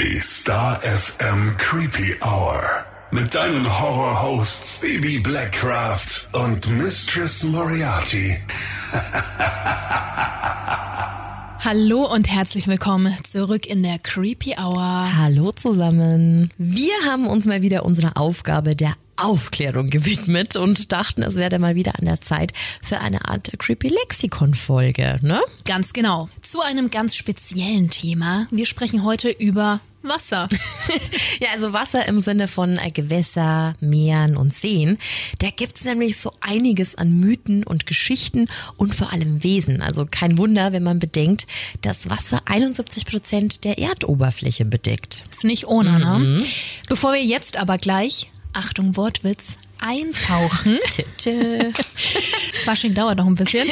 Die Star FM Creepy Hour. Mit deinen Horror-Hosts Baby Blackcraft und Mistress Moriarty. Hallo und herzlich willkommen zurück in der Creepy Hour. Hallo zusammen. Wir haben uns mal wieder unserer Aufgabe der Aufklärung gewidmet und dachten, es wäre mal wieder an der Zeit für eine Art Creepy Lexikon Folge, ne? Ganz genau. Zu einem ganz speziellen Thema. Wir sprechen heute über Wasser. ja, also Wasser im Sinne von äh, Gewässer, Meeren und Seen. Da gibt's nämlich so einiges an Mythen und Geschichten und vor allem Wesen. Also kein Wunder, wenn man bedenkt, dass Wasser 71 Prozent der Erdoberfläche bedeckt. Ist nicht ohne, ne? Mhm. Bevor wir jetzt aber gleich Achtung Wortwitz, eintauchen. Fasching dauert noch ein bisschen.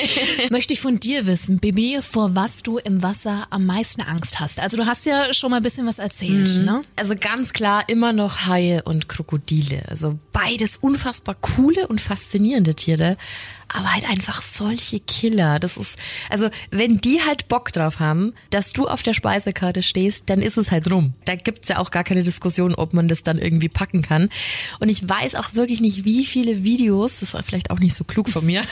Möchte ich von dir wissen, Bibi, vor was du im Wasser am meisten Angst hast. Also du hast ja schon mal ein bisschen was erzählt, mhm. ne? Also ganz klar immer noch Haie und Krokodile. Also beides unfassbar coole und faszinierende Tiere aber halt einfach solche Killer. Das ist, also wenn die halt Bock drauf haben, dass du auf der Speisekarte stehst, dann ist es halt rum. Da gibt's ja auch gar keine Diskussion, ob man das dann irgendwie packen kann. Und ich weiß auch wirklich nicht, wie viele Videos, das ist vielleicht auch nicht so klug von mir,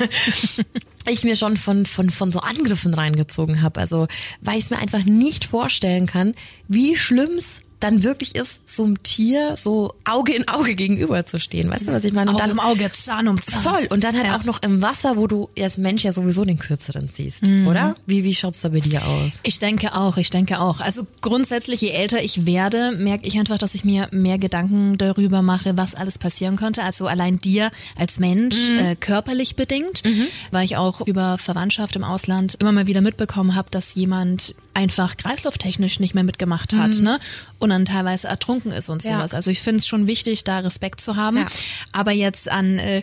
ich mir schon von, von, von so Angriffen reingezogen habe. Also weil ich es mir einfach nicht vorstellen kann, wie schlimm's dann wirklich ist, so einem Tier so Auge in Auge gegenüber zu stehen. Weißt du, was ich meine? Und Auge dann, im Auge, Zahn um Zahn. Voll. Und dann halt ja. auch noch im Wasser, wo du als Mensch ja sowieso den kürzeren siehst, mhm. oder? Wie, wie schaut's da bei dir aus? Ich denke auch, ich denke auch. Also grundsätzlich, je älter ich werde, merke ich einfach, dass ich mir mehr Gedanken darüber mache, was alles passieren könnte. Also allein dir als Mensch, mhm. äh, körperlich bedingt, mhm. weil ich auch über Verwandtschaft im Ausland immer mal wieder mitbekommen habe, dass jemand einfach kreislauftechnisch nicht mehr mitgemacht hat, mhm. ne? Und dann teilweise ertrunken ist und sowas. Ja. Also ich finde es schon wichtig, da Respekt zu haben. Ja. Aber jetzt an äh,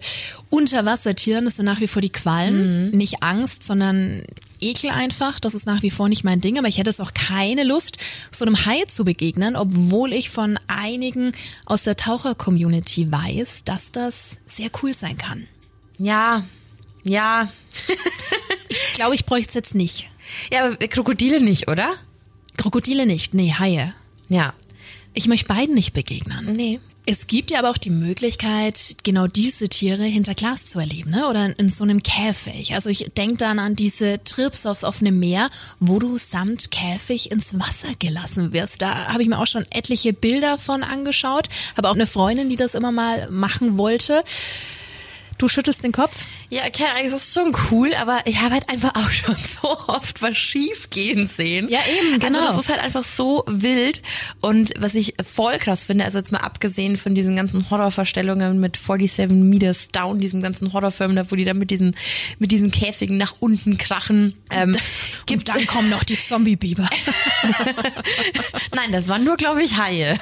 Unterwassertieren ist nach wie vor die Quallen, mhm. nicht Angst, sondern Ekel einfach. Das ist nach wie vor nicht mein Ding. Aber ich hätte es auch keine Lust, so einem Hai zu begegnen, obwohl ich von einigen aus der Taucher-Community weiß, dass das sehr cool sein kann. Ja, ja. ich glaube, ich bräuchte es jetzt nicht. Ja, aber Krokodile nicht, oder? Krokodile nicht, nee, Haie. Ja. Ich möchte beiden nicht begegnen. Nee. Es gibt ja aber auch die Möglichkeit, genau diese Tiere hinter Glas zu erleben, ne? Oder in so einem Käfig. Also ich denke dann an diese Trips aufs offene Meer, wo du samt Käfig ins Wasser gelassen wirst. Da habe ich mir auch schon etliche Bilder von angeschaut. Habe auch eine Freundin, die das immer mal machen wollte. Du schüttelst den Kopf? Ja, okay, es ist schon cool, aber ich habe halt einfach auch schon so oft was schief gehen sehen. Ja, eben, genau. Also das ist halt einfach so wild. Und was ich voll krass finde, also jetzt mal abgesehen von diesen ganzen Horrorverstellungen mit 47 Meters Down, diesem ganzen Horrorfilm, da wo die dann mit diesen, mit diesen Käfigen nach unten krachen. Ähm, gibt dann kommen noch die Zombie-Biber. Nein, das waren nur, glaube ich, Haie.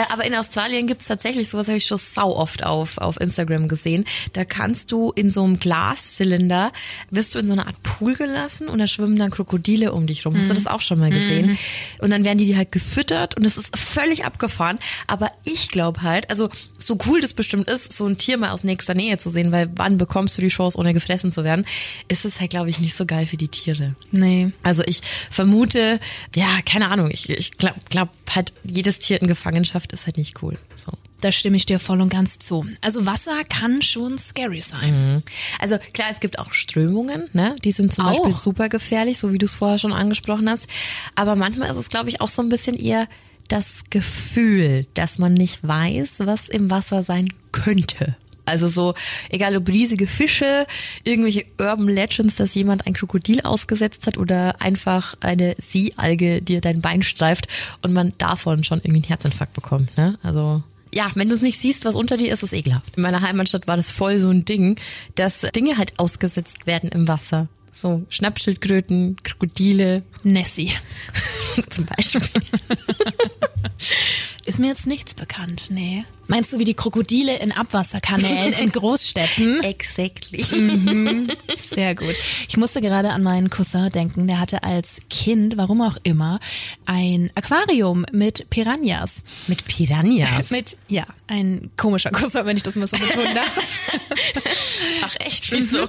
Äh, aber in Australien gibt's tatsächlich sowas, habe ich schon sau oft auf, auf Instagram gesehen da kannst du in so einem Glaszylinder, wirst du in so eine Art Pool gelassen und da schwimmen dann Krokodile um dich rum. Hast du das auch schon mal gesehen? Mhm. Und dann werden die halt gefüttert und es ist völlig abgefahren. Aber ich glaube halt, also so cool das bestimmt ist, so ein Tier mal aus nächster Nähe zu sehen, weil wann bekommst du die Chance, ohne gefressen zu werden, ist es halt, glaube ich, nicht so geil für die Tiere. Nee. Also ich vermute, ja, keine Ahnung, ich, ich glaube glaub halt, jedes Tier in Gefangenschaft ist halt nicht cool. So. Da stimme ich dir voll und ganz zu. Also Wasser kann schon scary sein. Mhm. Also klar, es gibt auch Strömungen, ne? Die sind zum auch. Beispiel super gefährlich, so wie du es vorher schon angesprochen hast. Aber manchmal ist es, glaube ich, auch so ein bisschen eher das Gefühl, dass man nicht weiß, was im Wasser sein könnte. Also so, egal ob riesige Fische, irgendwelche Urban Legends, dass jemand ein Krokodil ausgesetzt hat oder einfach eine Seealge dir dein Bein streift und man davon schon irgendwie einen Herzinfarkt bekommt, ne? Also ja, wenn du es nicht siehst, was unter dir ist, ist ekelhaft. In meiner Heimatstadt war das voll so ein Ding, dass Dinge halt ausgesetzt werden im Wasser. So Schnappschildkröten, Krokodile. Nessie. Zum Beispiel. ist mir jetzt nichts bekannt, nee. Meinst du wie die Krokodile in Abwasserkanälen in Großstädten? Exactly. Mhm, sehr gut. Ich musste gerade an meinen Cousin denken. Der hatte als Kind, warum auch immer, ein Aquarium mit Piranhas. Mit Piranhas? Mit, ja, ein komischer Cousin, wenn ich das mal so betonen darf. Ach echt, wieso? Mhm.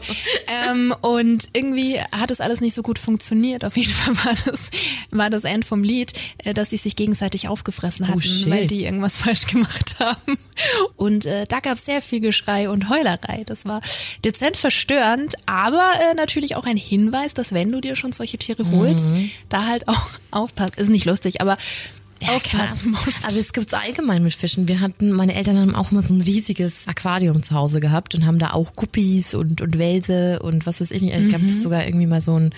ähm, und irgendwie hat es alles nicht so gut funktioniert. Auf jeden Fall war das, war das End vom Lied, äh, dass sie sich gegenseitig aufgefressen hatten, oh, weil die irgendwas falsch gemacht haben. Und äh, da gab es sehr viel Geschrei und Heulerei. Das war dezent verstörend, aber äh, natürlich auch ein Hinweis, dass wenn du dir schon solche Tiere holst, mhm. da halt auch aufpasst. Ist nicht lustig, aber ja, aufpassen musst. Also es gibt's allgemein mit Fischen. Wir hatten, meine Eltern haben auch mal so ein riesiges Aquarium zu Hause gehabt und haben da auch Guppies und, und Wälse und was weiß ich nicht. Ich mhm. gab sogar irgendwie mal so ein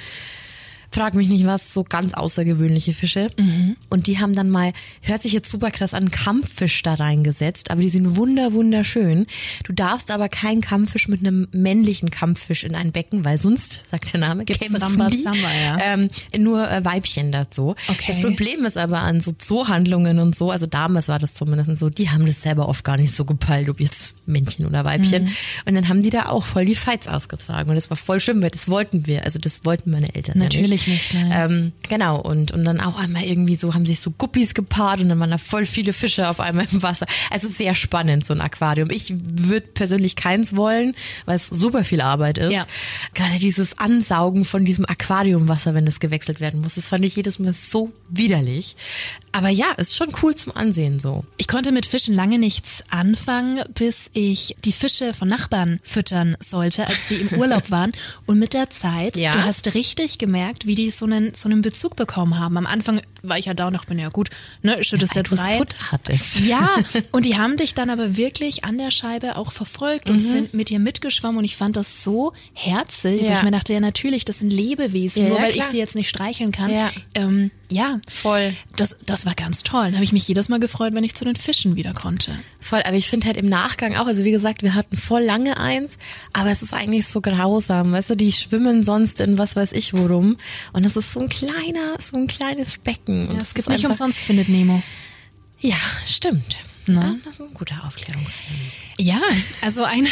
frag mich nicht was, so ganz außergewöhnliche Fische. Mhm. Und die haben dann mal, hört sich jetzt super krass an, Kampffisch da reingesetzt, aber die sind wunder, wunderschön. Du darfst aber keinen Kampffisch mit einem männlichen Kampffisch in ein Becken, weil sonst, sagt der Name, gibt's Rambazamba, ja. Ähm, nur äh, Weibchen dazu. Okay. Das Problem ist aber an so Zoohandlungen und so, also damals war das zumindest so, die haben das selber oft gar nicht so gepeilt, ob jetzt Männchen oder Weibchen. Mhm. Und dann haben die da auch voll die Fights ausgetragen und das war voll schlimm, weil das wollten wir, also das wollten meine Eltern Natürlich nicht. nicht ähm, genau, und, und dann auch einmal irgendwie so, haben sich so Guppies gepaart und dann waren da voll viele Fische auf einmal im Wasser. Also sehr spannend, so ein Aquarium. Ich würde persönlich keins wollen, weil es super viel Arbeit ist. Ja. Gerade dieses Ansaugen von diesem Aquariumwasser, wenn es gewechselt werden muss, das fand ich jedes Mal so widerlich. Aber ja, ist schon cool zum Ansehen so. Ich konnte mit Fischen lange nichts anfangen, bis ich die Fische von Nachbarn füttern sollte, als die im Urlaub waren. Und mit der Zeit, ja. du hast richtig gemerkt, wie die so einen, so einen Bezug bekommen haben. Am Anfang war ich ja da und dachte mir, ja gut, ne, schüttest ja, jetzt rein. Futter hattest. Ja, und die haben dich dann aber wirklich an der Scheibe auch verfolgt und mhm. sind mit dir mitgeschwommen und ich fand das so herzig, ja. weil ich mir dachte, ja natürlich, das sind Lebewesen, ja, nur weil klar. ich sie jetzt nicht streicheln kann. Ja, ähm, ja. voll. Das, das war ganz toll. Da habe ich mich jedes Mal gefreut, wenn ich zu den Fischen wieder konnte. Voll, aber ich finde halt im Nachgang auch, also wie gesagt, wir hatten voll lange eins, aber es ist eigentlich so grausam, weißt du, die schwimmen sonst in was weiß ich worum und das ist so ein kleiner, so ein kleines Becken. Ja, es gibt nicht umsonst findet Nemo. Ja, stimmt. Na? Das ist ein guter Aufklärungsfilm. Ja, also ein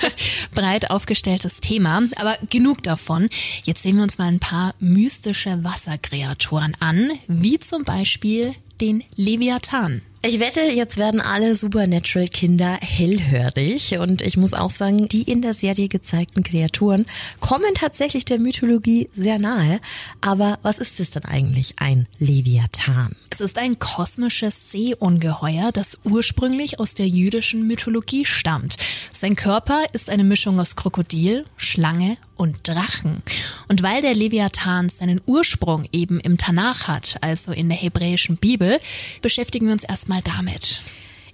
breit aufgestelltes Thema, aber genug davon. Jetzt sehen wir uns mal ein paar mystische Wasserkreaturen an, wie zum Beispiel den Leviathan. Ich wette, jetzt werden alle Supernatural-Kinder hellhörig und ich muss auch sagen, die in der Serie gezeigten Kreaturen kommen tatsächlich der Mythologie sehr nahe. Aber was ist es denn eigentlich, ein Leviathan? Es ist ein kosmisches Seeungeheuer, das ursprünglich aus der jüdischen Mythologie stammt. Sein Körper ist eine Mischung aus Krokodil, Schlange und Drachen. Und weil der Leviathan seinen Ursprung eben im Tanach hat, also in der hebräischen Bibel, beschäftigen wir uns erstmal mal damit.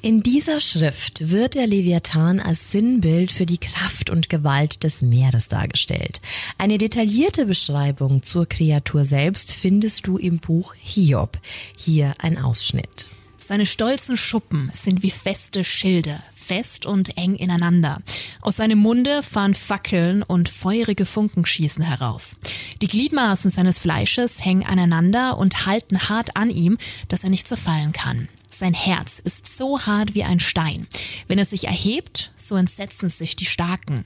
In dieser Schrift wird der Leviathan als Sinnbild für die Kraft und Gewalt des Meeres dargestellt. Eine detaillierte Beschreibung zur Kreatur selbst findest du im Buch Hiob. Hier ein Ausschnitt. Seine stolzen Schuppen sind wie feste Schilde, fest und eng ineinander. Aus seinem Munde fahren Fackeln und feurige Funken schießen heraus. Die Gliedmaßen seines Fleisches hängen aneinander und halten hart an ihm, dass er nicht zerfallen kann. Sein Herz ist so hart wie ein Stein. Wenn er sich erhebt, so entsetzen sich die Starken.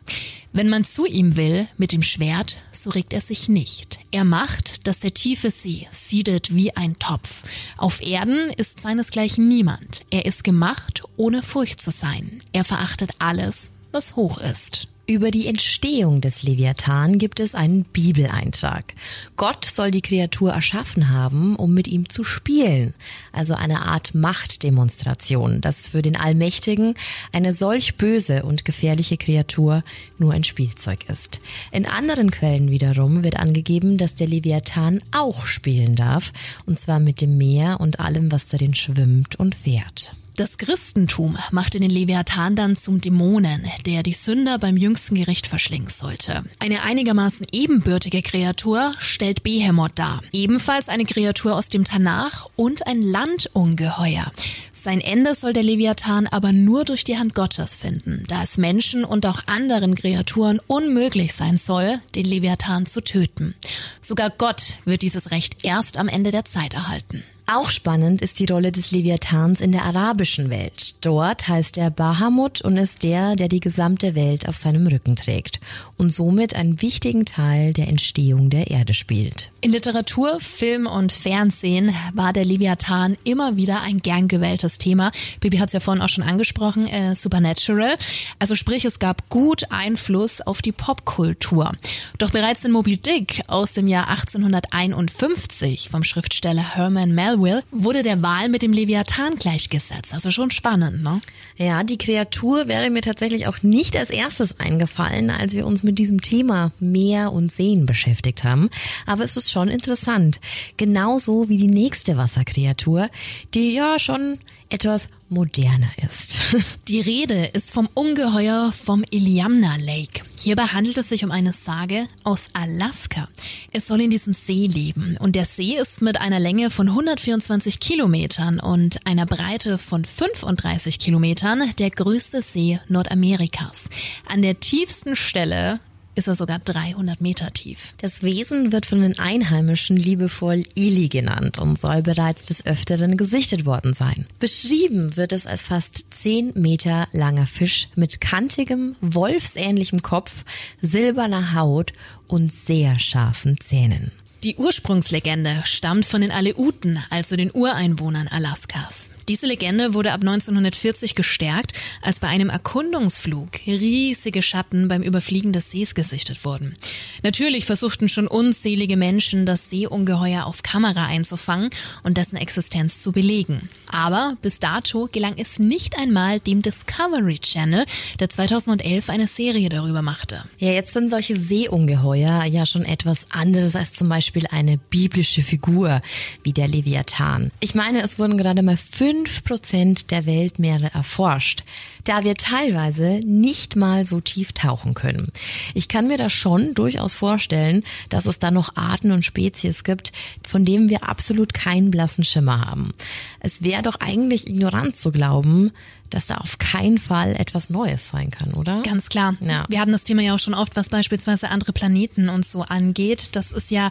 Wenn man zu ihm will mit dem Schwert, so regt er sich nicht. Er macht, dass der tiefe See siedet wie ein Topf. Auf Erden ist seinesgleichen niemand. Er ist gemacht, ohne Furcht zu sein. Er verachtet alles, was hoch ist. Über die Entstehung des Leviathan gibt es einen Bibeleintrag. Gott soll die Kreatur erschaffen haben, um mit ihm zu spielen, also eine Art Machtdemonstration, dass für den Allmächtigen eine solch böse und gefährliche Kreatur nur ein Spielzeug ist. In anderen Quellen wiederum wird angegeben, dass der Leviathan auch spielen darf, und zwar mit dem Meer und allem, was darin schwimmt und fährt. Das Christentum machte den Leviathan dann zum Dämonen, der die Sünder beim jüngsten Gericht verschlingen sollte. Eine einigermaßen ebenbürtige Kreatur stellt Behemoth dar. Ebenfalls eine Kreatur aus dem Tanach und ein Landungeheuer. Sein Ende soll der Leviathan aber nur durch die Hand Gottes finden, da es Menschen und auch anderen Kreaturen unmöglich sein soll, den Leviathan zu töten. Sogar Gott wird dieses Recht erst am Ende der Zeit erhalten. Auch spannend ist die Rolle des Leviathans in der arabischen Welt. Dort heißt er Bahamut und ist der, der die gesamte Welt auf seinem Rücken trägt und somit einen wichtigen Teil der Entstehung der Erde spielt. In Literatur, Film und Fernsehen war der Leviathan immer wieder ein gern gewähltes Thema. Bibi hat es ja vorhin auch schon angesprochen, äh, Supernatural. Also sprich, es gab gut Einfluss auf die Popkultur. Doch bereits in Moby Dick aus dem Jahr 1851 vom Schriftsteller Herman Melville wurde der Wal mit dem Leviathan gleichgesetzt. Also schon spannend, ne? Ja, die Kreatur wäre mir tatsächlich auch nicht als erstes eingefallen, als wir uns mit diesem Thema Meer und Seen beschäftigt haben. Aber es ist schon interessant. Genauso wie die nächste Wasserkreatur, die ja schon etwas moderner ist. Die Rede ist vom Ungeheuer vom Iliamna Lake. Hierbei handelt es sich um eine Sage aus Alaska. Es soll in diesem See leben und der See ist mit einer Länge von 124 Kilometern und einer Breite von 35 Kilometern der größte See Nordamerikas. An der tiefsten Stelle ist er sogar 300 Meter tief. Das Wesen wird von den Einheimischen liebevoll Ili genannt und soll bereits des Öfteren gesichtet worden sein. Beschrieben wird es als fast 10 Meter langer Fisch mit kantigem, wolfsähnlichem Kopf, silberner Haut und sehr scharfen Zähnen. Die Ursprungslegende stammt von den Aleuten, also den Ureinwohnern Alaskas. Diese Legende wurde ab 1940 gestärkt, als bei einem Erkundungsflug riesige Schatten beim Überfliegen des Sees gesichtet wurden. Natürlich versuchten schon unzählige Menschen, das Seeungeheuer auf Kamera einzufangen und dessen Existenz zu belegen. Aber bis dato gelang es nicht einmal dem Discovery Channel, der 2011 eine Serie darüber machte. Ja, jetzt sind solche Seeungeheuer ja schon etwas anderes als zum Beispiel eine biblische Figur wie der Leviathan. Ich meine, es wurden gerade mal fünf Prozent der Weltmeere erforscht, da wir teilweise nicht mal so tief tauchen können. Ich kann mir da schon durchaus vorstellen, dass es da noch Arten und Spezies gibt, von denen wir absolut keinen blassen Schimmer haben. Es wäre doch eigentlich ignorant zu glauben, dass da auf keinen Fall etwas Neues sein kann, oder? Ganz klar. Ja. Wir hatten das Thema ja auch schon oft, was beispielsweise andere Planeten und so angeht. Das ist ja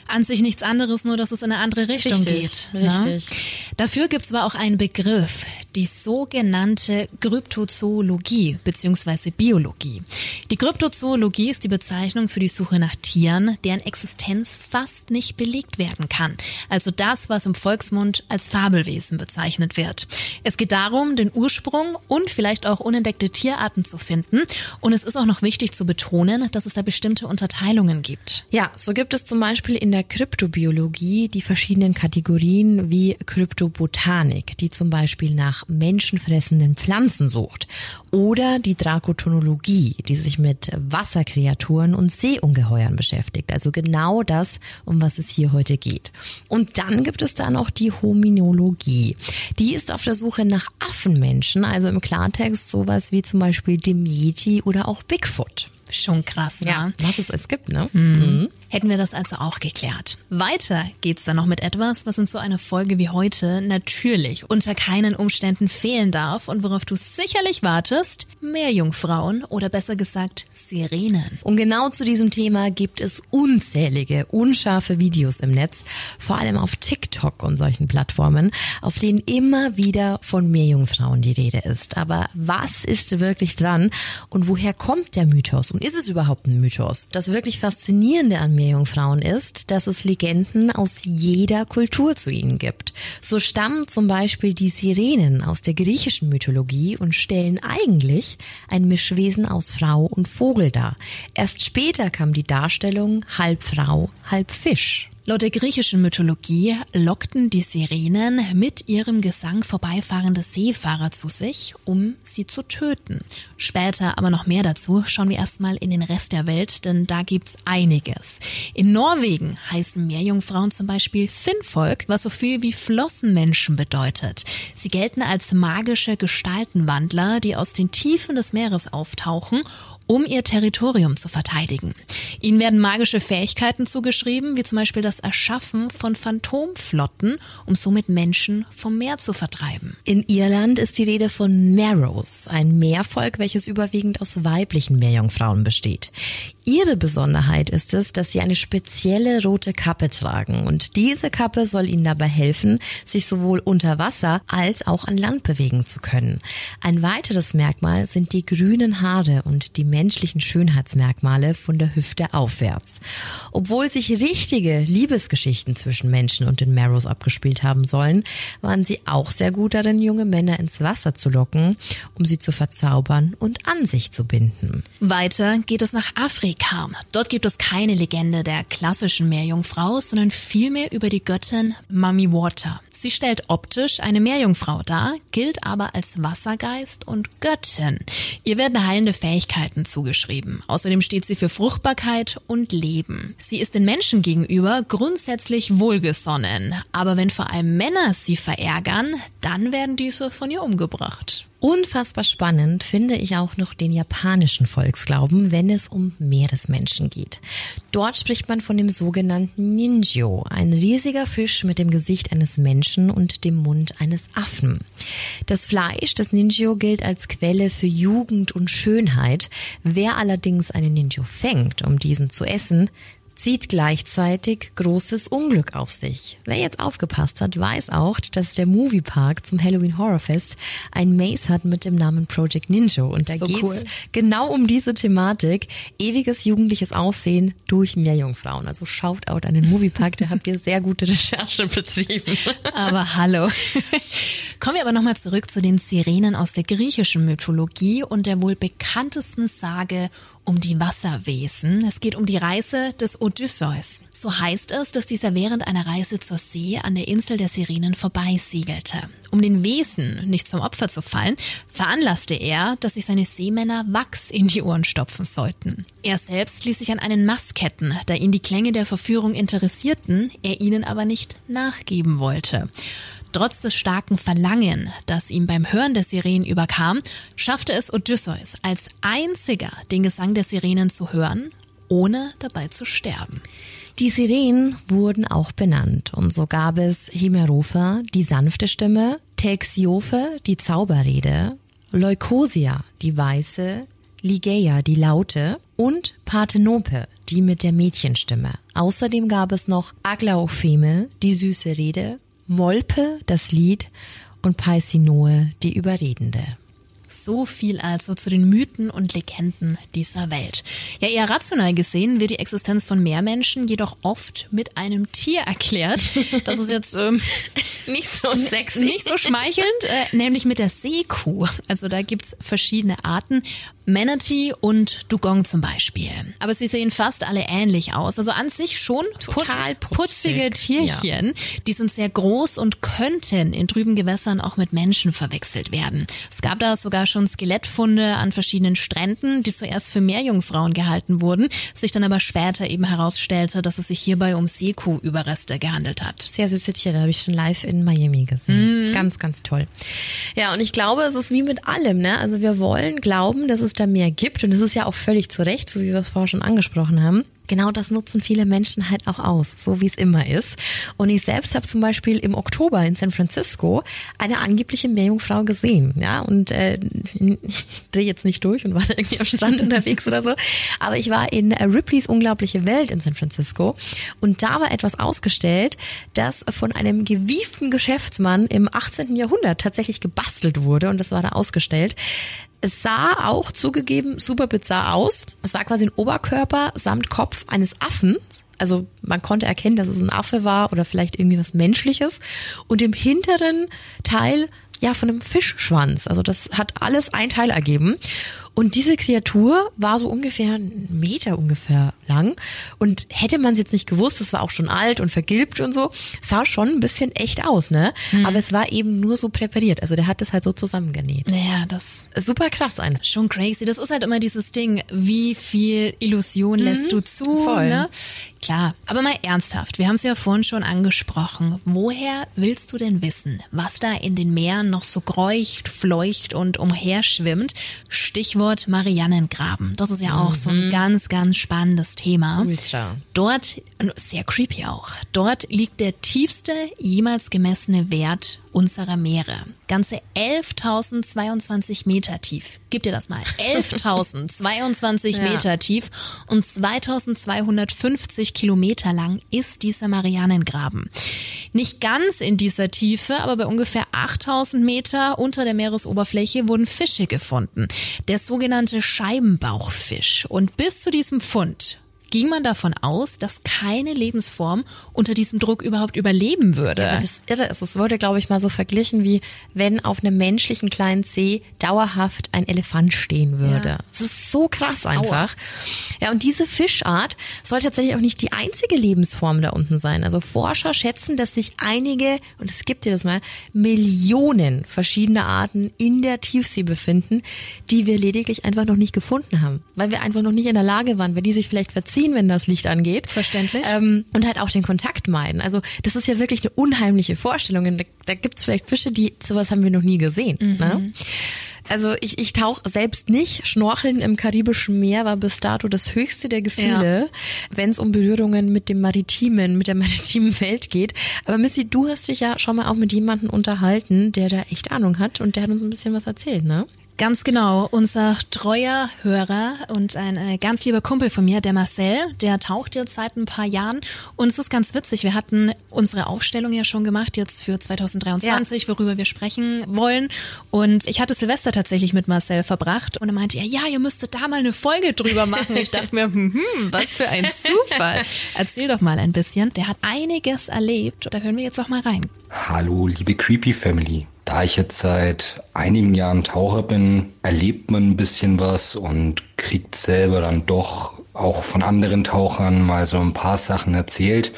an sich nichts anderes, nur dass es in eine andere Richtung richtig, geht. Ne? Richtig. Dafür gibt es aber auch einen Begriff, die sogenannte Kryptozoologie bzw. Biologie. Die Kryptozoologie ist die Bezeichnung für die Suche nach Tieren, deren Existenz fast nicht belegt werden kann. Also das, was im Volksmund als Fabelwesen bezeichnet wird. Es geht darum, den Ursprung und vielleicht auch unentdeckte Tierarten zu finden. Und es ist auch noch wichtig zu betonen, dass es da bestimmte Unterteilungen gibt. Ja, so gibt es zum Beispiel in der der Kryptobiologie die verschiedenen Kategorien wie Kryptobotanik, die zum Beispiel nach menschenfressenden Pflanzen sucht, oder die Drakotonologie, die sich mit Wasserkreaturen und Seeungeheuern beschäftigt. Also genau das, um was es hier heute geht. Und dann gibt es da noch die Hominologie. Die ist auf der Suche nach Affenmenschen, also im Klartext sowas wie zum Beispiel dem Yeti oder auch Bigfoot. Schon krass, ne? Ja, was es es gibt, ne? Mhm. Mhm. Hätten wir das also auch geklärt. Weiter geht's dann noch mit etwas, was in so einer Folge wie heute natürlich unter keinen Umständen fehlen darf und worauf du sicherlich wartest, Meerjungfrauen oder besser gesagt Sirenen. Und genau zu diesem Thema gibt es unzählige, unscharfe Videos im Netz, vor allem auf TikTok und solchen Plattformen, auf denen immer wieder von Meerjungfrauen die Rede ist. Aber was ist wirklich dran und woher kommt der Mythos? Und ist es überhaupt ein Mythos? Das wirklich Faszinierende an Meerjungfrauen ist, dass es Legenden aus jeder Kultur zu ihnen gibt. So stammen zum Beispiel die Sirenen aus der griechischen Mythologie und stellen eigentlich ein Mischwesen aus Frau und Vogel dar. Erst später kam die Darstellung halb Frau, halb Fisch. Laut der griechischen Mythologie lockten die Sirenen mit ihrem Gesang vorbeifahrende Seefahrer zu sich, um sie zu töten. Später aber noch mehr dazu. Schauen wir erstmal in den Rest der Welt, denn da gibt's einiges. In Norwegen heißen Meerjungfrauen zum Beispiel Finnvolk, was so viel wie Flossenmenschen bedeutet. Sie gelten als magische Gestaltenwandler, die aus den Tiefen des Meeres auftauchen um ihr Territorium zu verteidigen. Ihnen werden magische Fähigkeiten zugeschrieben, wie zum Beispiel das Erschaffen von Phantomflotten, um somit Menschen vom Meer zu vertreiben. In Irland ist die Rede von Marrows, ein Meervolk, welches überwiegend aus weiblichen Meerjungfrauen besteht. Ihre Besonderheit ist es, dass sie eine spezielle rote Kappe tragen und diese Kappe soll ihnen dabei helfen, sich sowohl unter Wasser als auch an Land bewegen zu können. Ein weiteres Merkmal sind die grünen Haare und die menschlichen Schönheitsmerkmale von der Hüfte aufwärts. Obwohl sich richtige Liebesgeschichten zwischen Menschen und den Marrows abgespielt haben sollen, waren sie auch sehr gut darin, junge Männer ins Wasser zu locken, um sie zu verzaubern und an sich zu binden. Weiter geht es nach Afrika. Dort gibt es keine Legende der klassischen Meerjungfrau, sondern vielmehr über die Göttin Mummy Water. Sie stellt optisch eine Meerjungfrau dar, gilt aber als Wassergeist und Göttin. Ihr werden heilende Fähigkeiten zugeschrieben. Außerdem steht sie für Fruchtbarkeit und Leben. Sie ist den Menschen gegenüber grundsätzlich wohlgesonnen, aber wenn vor allem Männer sie verärgern, dann werden diese von ihr umgebracht. Unfassbar spannend finde ich auch noch den japanischen Volksglauben, wenn es um Meeresmenschen geht. Dort spricht man von dem sogenannten Ninjo, ein riesiger Fisch mit dem Gesicht eines Menschen und dem Mund eines Affen. Das Fleisch des Ninjo gilt als Quelle für Jugend und Schönheit. Wer allerdings einen Ninjo fängt, um diesen zu essen, zieht gleichzeitig großes Unglück auf sich. Wer jetzt aufgepasst hat, weiß auch, dass der Moviepark zum Halloween Horror Fest ein Maze hat mit dem Namen Project Ninja. Und da so geht's cool. genau um diese Thematik. Ewiges jugendliches Aussehen durch Meerjungfrauen. Also schaut out an den Moviepark, da habt ihr sehr gute Recherche betrieben. Aber hallo. Kommen wir aber nochmal zurück zu den Sirenen aus der griechischen Mythologie und der wohl bekanntesten Sage um die Wasserwesen. Es geht um die Reise des Odysseus. So heißt es, dass dieser während einer Reise zur See an der Insel der Sirenen vorbeisiegelte. Um den Wesen nicht zum Opfer zu fallen, veranlasste er, dass sich seine Seemänner Wachs in die Ohren stopfen sollten. Er selbst ließ sich an einen Mast ketten, da ihn die Klänge der Verführung interessierten, er ihnen aber nicht nachgeben wollte. Trotz des starken Verlangen, das ihm beim Hören der Sirenen überkam, schaffte es Odysseus als einziger den Gesang der Sirenen zu hören, ohne dabei zu sterben. Die Sirenen wurden auch benannt und so gab es Himeropa, die sanfte Stimme, Texiope, die Zauberrede, Leukosia, die weiße, Ligeia, die laute und Parthenope, die mit der Mädchenstimme. Außerdem gab es noch Aglaopheme, die süße Rede Molpe das Lied und Paisinoe die Überredende. So viel also zu den Mythen und Legenden dieser Welt. Ja, eher rational gesehen wird die Existenz von Meermenschen jedoch oft mit einem Tier erklärt. Das ist jetzt ähm, nicht so sexy. Nicht so schmeichelnd, äh, nämlich mit der Seekuh. Also da gibt's verschiedene Arten. Manatee und Dugong zum Beispiel. Aber sie sehen fast alle ähnlich aus. Also an sich schon Total putzige Tierchen. Ja. Die sind sehr groß und könnten in trüben Gewässern auch mit Menschen verwechselt werden. Es gab da sogar schon Skelettfunde an verschiedenen Stränden, die zuerst für Meerjungfrauen gehalten wurden, sich dann aber später eben herausstellte, dass es sich hierbei um Seekuh-Überreste gehandelt hat. Sehr süße Tiere, habe ich schon live in Miami gesehen. Mhm. Ganz, ganz toll. Ja, und ich glaube, es ist wie mit allem, ne? Also wir wollen glauben, dass es da mehr gibt und es ist ja auch völlig zu Recht, so wie wir es vorher schon angesprochen haben genau das nutzen viele Menschen halt auch aus, so wie es immer ist. Und ich selbst habe zum Beispiel im Oktober in San Francisco eine angebliche Meerjungfrau gesehen, ja, und äh, ich drehe jetzt nicht durch und war da irgendwie am Strand unterwegs oder so, aber ich war in Ripleys unglaubliche Welt in San Francisco und da war etwas ausgestellt, das von einem gewieften Geschäftsmann im 18. Jahrhundert tatsächlich gebastelt wurde und das war da ausgestellt. Es sah auch zugegeben super bizarr aus. Es war quasi ein Oberkörper samt Kopf eines Affen. Also man konnte erkennen, dass es ein Affe war oder vielleicht irgendwie was Menschliches. Und im hinteren Teil ja, von einem Fischschwanz. Also das hat alles ein Teil ergeben. Und diese Kreatur war so ungefähr einen Meter ungefähr lang. Und hätte man es jetzt nicht gewusst, es war auch schon alt und vergilbt und so, sah schon ein bisschen echt aus, ne? Mhm. Aber es war eben nur so präpariert. Also der hat das halt so zusammengenäht. Naja, das super krass ein. Schon crazy. Das ist halt immer dieses Ding, wie viel Illusion mhm. lässt du zu, Voll. ne? Klar, aber mal ernsthaft, wir haben es ja vorhin schon angesprochen. Woher willst du denn wissen, was da in den Meeren noch so kreucht, fleucht und umherschwimmt? Stichwort Stichwort Mariannengraben. Das ist ja auch so ein ganz, ganz spannendes Thema. Ultra. Dort, sehr creepy auch, dort liegt der tiefste jemals gemessene Wert unserer Meere. Ganze 11.022 Meter tief. Gib dir das mal. 11.022 Ja. Meter tief und 2.250 Kilometer lang ist dieser Marianengraben. Nicht ganz in dieser Tiefe, aber bei ungefähr 8.000 Meter unter der Meeresoberfläche wurden Fische gefunden. Der sogenannte Scheibenbauchfisch. Und bis zu diesem Fund ging man davon aus, dass keine Lebensform unter diesem Druck überhaupt überleben würde. Aber das Irre ist, es wurde, glaube ich, mal so verglichen, wie wenn auf einem menschlichen kleinen See dauerhaft ein Elefant stehen würde. Ja. Das ist so krass einfach. Ja, und diese Fischart soll tatsächlich auch nicht die einzige Lebensform da unten sein. Also Forscher schätzen, dass sich einige, und es gibt dir das mal, Millionen verschiedene Arten in der Tiefsee befinden, die wir lediglich einfach noch nicht gefunden haben. Weil wir einfach noch nicht in der Lage waren, weil die sich vielleicht verziehen, wenn das Licht angeht. Verständlich. Ähm, und halt auch den Kontakt meiden. Also das ist ja wirklich eine unheimliche Vorstellung. Und Da, da gibt's vielleicht Fische, die sowas haben wir noch nie gesehen. Ne? Also ich, ich tauche selbst nicht. Schnorcheln im Karibischen Meer war bis dato das höchste der Gefühle, wenn es um Berührungen mit dem Maritimen, mit der maritimen Welt geht. Aber Missy, du hast dich ja schon mal auch mit jemandem unterhalten, der da echt Ahnung hat und der hat uns ein bisschen was erzählt, ne? Ganz genau. Unser treuer Hörer und ein äh, ganz lieber Kumpel von mir, der Marcel, der taucht jetzt seit ein paar Jahren. Und es ist ganz witzig. Wir hatten unsere Aufstellung ja schon gemacht jetzt für 2023, worüber wir sprechen wollen. Und ich hatte Silvester tatsächlich mit Marcel verbracht. Und er meinte, ja, ja, ihr müsstet da mal eine Folge drüber machen. Ich dachte mir, hm, was für ein Zufall. Erzähl doch mal ein bisschen. Der hat einiges erlebt. Da hören wir jetzt auch mal rein. Hallo, liebe Creepy Family. Da ich jetzt seit einigen Jahren Taucher bin, erlebt man ein bisschen was und kriegt selber dann doch auch von anderen Tauchern mal so ein paar Sachen erzählt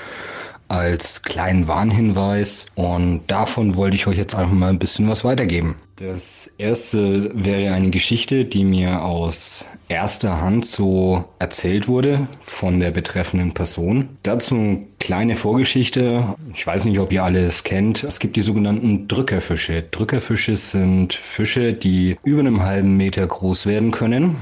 als kleinen Warnhinweis und davon wollte ich euch jetzt einfach mal ein bisschen was weitergeben. Das erste wäre eine Geschichte, die mir aus erster Hand so erzählt wurde von der betreffenden Person. Dazu eine kleine Vorgeschichte. Ich weiß nicht, ob ihr alle es kennt. Es gibt die sogenannten Drückerfische. Drückerfische sind Fische, die über einem halben Meter groß werden können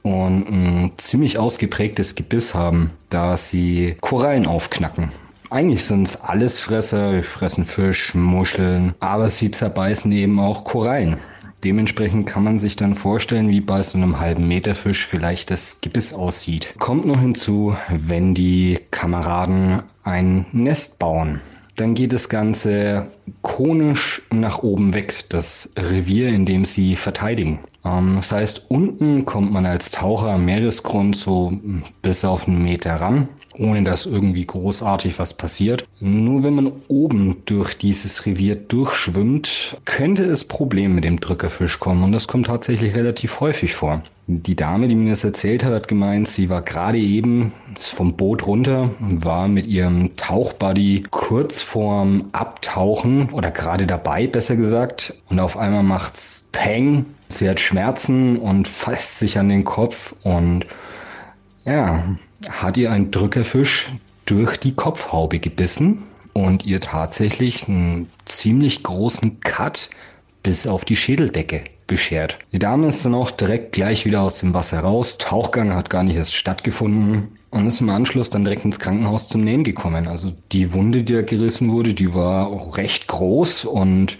und ein ziemlich ausgeprägtes Gebiss haben, da sie Korallen aufknacken. Eigentlich sind es Allesfresser, fressen Fisch, Muscheln, aber sie zerbeißen eben auch Korallen. Dementsprechend kann man sich dann vorstellen, wie bei so einem halben Meter Fisch vielleicht das Gebiss aussieht. Kommt noch hinzu, wenn die Kameraden ein Nest bauen. Dann geht das Ganze konisch nach oben weg, das Revier, in dem sie verteidigen. Ähm, das heißt, unten kommt man als Taucher am Meeresgrund so bis auf einen Meter ran, ohne dass irgendwie großartig was passiert. Nur wenn man oben durch dieses Revier durchschwimmt, könnte es Probleme mit dem Drückerfisch kommen und das kommt tatsächlich relativ häufig vor. Die Dame, die mir das erzählt hat, hat gemeint, sie war gerade eben vom Boot runter, war mit ihrem Tauchbuddy kurz vorm Abtauchen oder gerade dabei, besser gesagt. Und auf einmal macht's Peng. Sie hat Schmerzen und fasst sich an den Kopf und ja, hat ihr ein Drückerfisch durch die Kopfhaube gebissen und ihr tatsächlich einen ziemlich großen Cut bis auf die Schädeldecke beschert. Die Dame ist dann auch direkt gleich wieder aus dem Wasser raus. Tauchgang hat gar nicht erst stattgefunden und ist im Anschluss dann direkt ins Krankenhaus zum Nähen gekommen. Also die Wunde, die da gerissen wurde, die war auch recht groß und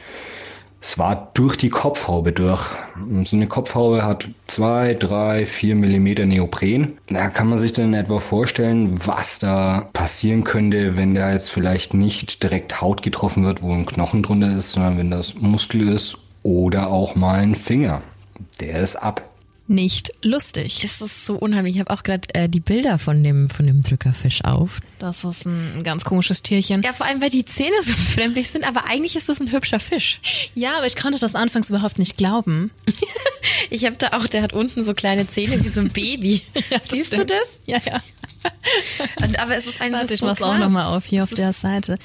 es war durch die Kopfhaube durch. So eine Kopfhaube hat zwei, drei, vier Millimeter Neopren. Da kann man sich dann etwa vorstellen, was da passieren könnte, wenn da jetzt vielleicht nicht direkt Haut getroffen wird, wo ein Knochen drunter ist, sondern wenn das Muskel ist oder auch mal ein Finger. Der ist ab. Nicht lustig. Das ist so unheimlich. Ich habe auch gerade äh, die Bilder von dem von dem Drückerfisch auf. Das ist ein ganz komisches Tierchen. Ja, vor allem weil die Zähne so befremdlich sind, aber eigentlich ist das ein hübscher Fisch. Ja, aber ich konnte das anfangs überhaupt nicht glauben. Ich habe da auch, der hat unten so kleine Zähne wie so ein Baby. Siehst stimmt. du das? Ja, ja. Und, aber es ist einfach Warte, ich so mach's auch nochmal auf hier auf der Seite.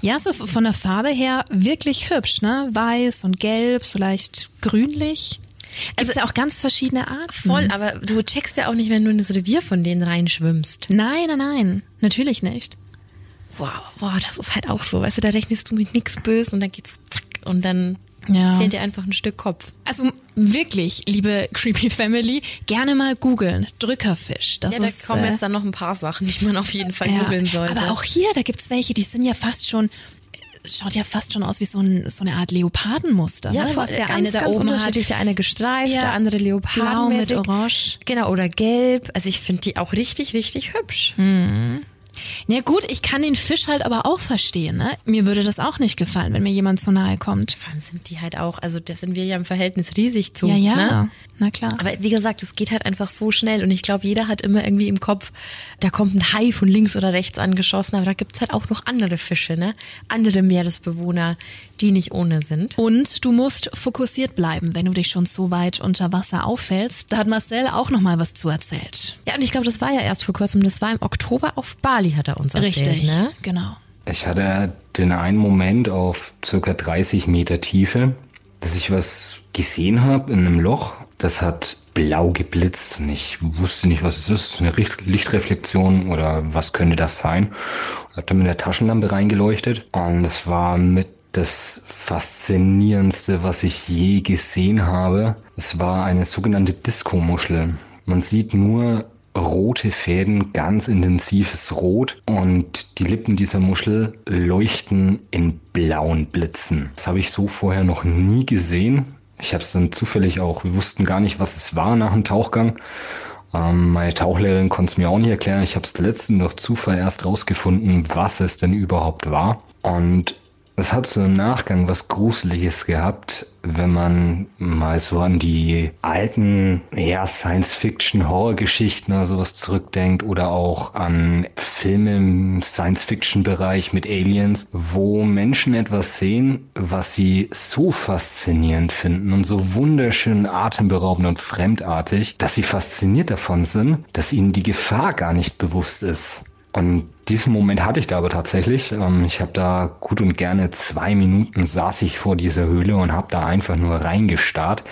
Ja, so von der Farbe her wirklich hübsch, ne? Weiß und gelb, so leicht grünlich. Gibt's ja auch ganz verschiedene Arten. Voll, aber du checkst ja auch nicht, wenn du in das Revier von denen reinschwimmst. Nein, nein, nein. Natürlich nicht. Wow, wow, das ist halt auch so. Weißt du, da rechnest du mit nichts Böses und dann geht's zack und dann Ja. Fehlt dir einfach ein Stück Kopf. Also wirklich, liebe Creepy Family, gerne mal googeln. Drückerfisch. Das Ja, da ist, kommen äh, jetzt dann noch ein paar Sachen, die man auf jeden Fall ja. googeln sollte. Aber auch hier, da gibt's welche, die sind ja fast schon, schaut ja fast schon aus wie so, ein, so eine Art Leopardenmuster. ja, ne? voll, der ganz, eine da oben hat. Der eine gestreift, Ja, der andere Blau leopardenmäßig. mit Orange. Genau, oder gelb. Also ich finde die auch richtig, richtig hübsch. Ja gut, ich kann den Fisch halt aber auch verstehen. Ne? Mir würde das auch nicht gefallen, wenn mir jemand zu nahe kommt. Vor allem sind die halt auch, also da sind wir ja im Verhältnis riesig zu. Ja, ja, Ne? na klar. Aber wie gesagt, es geht halt einfach so schnell und ich glaube, jeder hat immer irgendwie im Kopf, da kommt ein Hai von links oder rechts angeschossen, aber da gibt's halt auch noch andere Fische, ne? Andere Meeresbewohner, die nicht ohne sind. Und du musst fokussiert bleiben, wenn du dich schon so weit unter Wasser auffällst. Da hat Marcel auch noch mal was zu erzählt. Ja, und ich glaube, das war ja erst vor kurzem, das war im Oktober auf Bali, hat er uns erzählt, Richtig, ne? genau. Ich hatte den einen Moment auf circa 30 Meter Tiefe, dass ich was gesehen habe in einem Loch. Das hat blau geblitzt und ich wusste nicht, was es ist. Eine Lichtreflexion oder was könnte das sein? Hab dann mit der Taschenlampe reingeleuchtet und es war mit das faszinierendste, was ich je gesehen habe. Es war eine sogenannte Disco-Muschel. Man sieht nur rote Fäden, ganz intensives Rot und die Lippen dieser Muschel leuchten in blauen Blitzen. Das habe ich so vorher noch nie gesehen. Ich habe es dann zufällig auch, wir wussten gar nicht, was es war nach dem Tauchgang. Ähm, meine Tauchlehrerin konnte es mir auch nicht erklären. Ich habe es letzten durch Zufall erst rausgefunden, was es denn überhaupt war. Und es hat so im Nachgang was Gruseliges gehabt, wenn man mal so an die alten, ja, Science-Fiction-Horror-Geschichten oder sowas zurückdenkt oder auch an Filme im Science-Fiction-Bereich mit Aliens, wo Menschen etwas sehen, was sie so faszinierend finden und so wunderschön atemberaubend und fremdartig, dass sie fasziniert davon sind, dass ihnen die Gefahr gar nicht bewusst ist. Und diesen Moment hatte ich da aber tatsächlich. Ähm, Ich habe da gut und gerne zwei Minuten saß ich vor dieser Höhle und habe da einfach nur reingestarrt,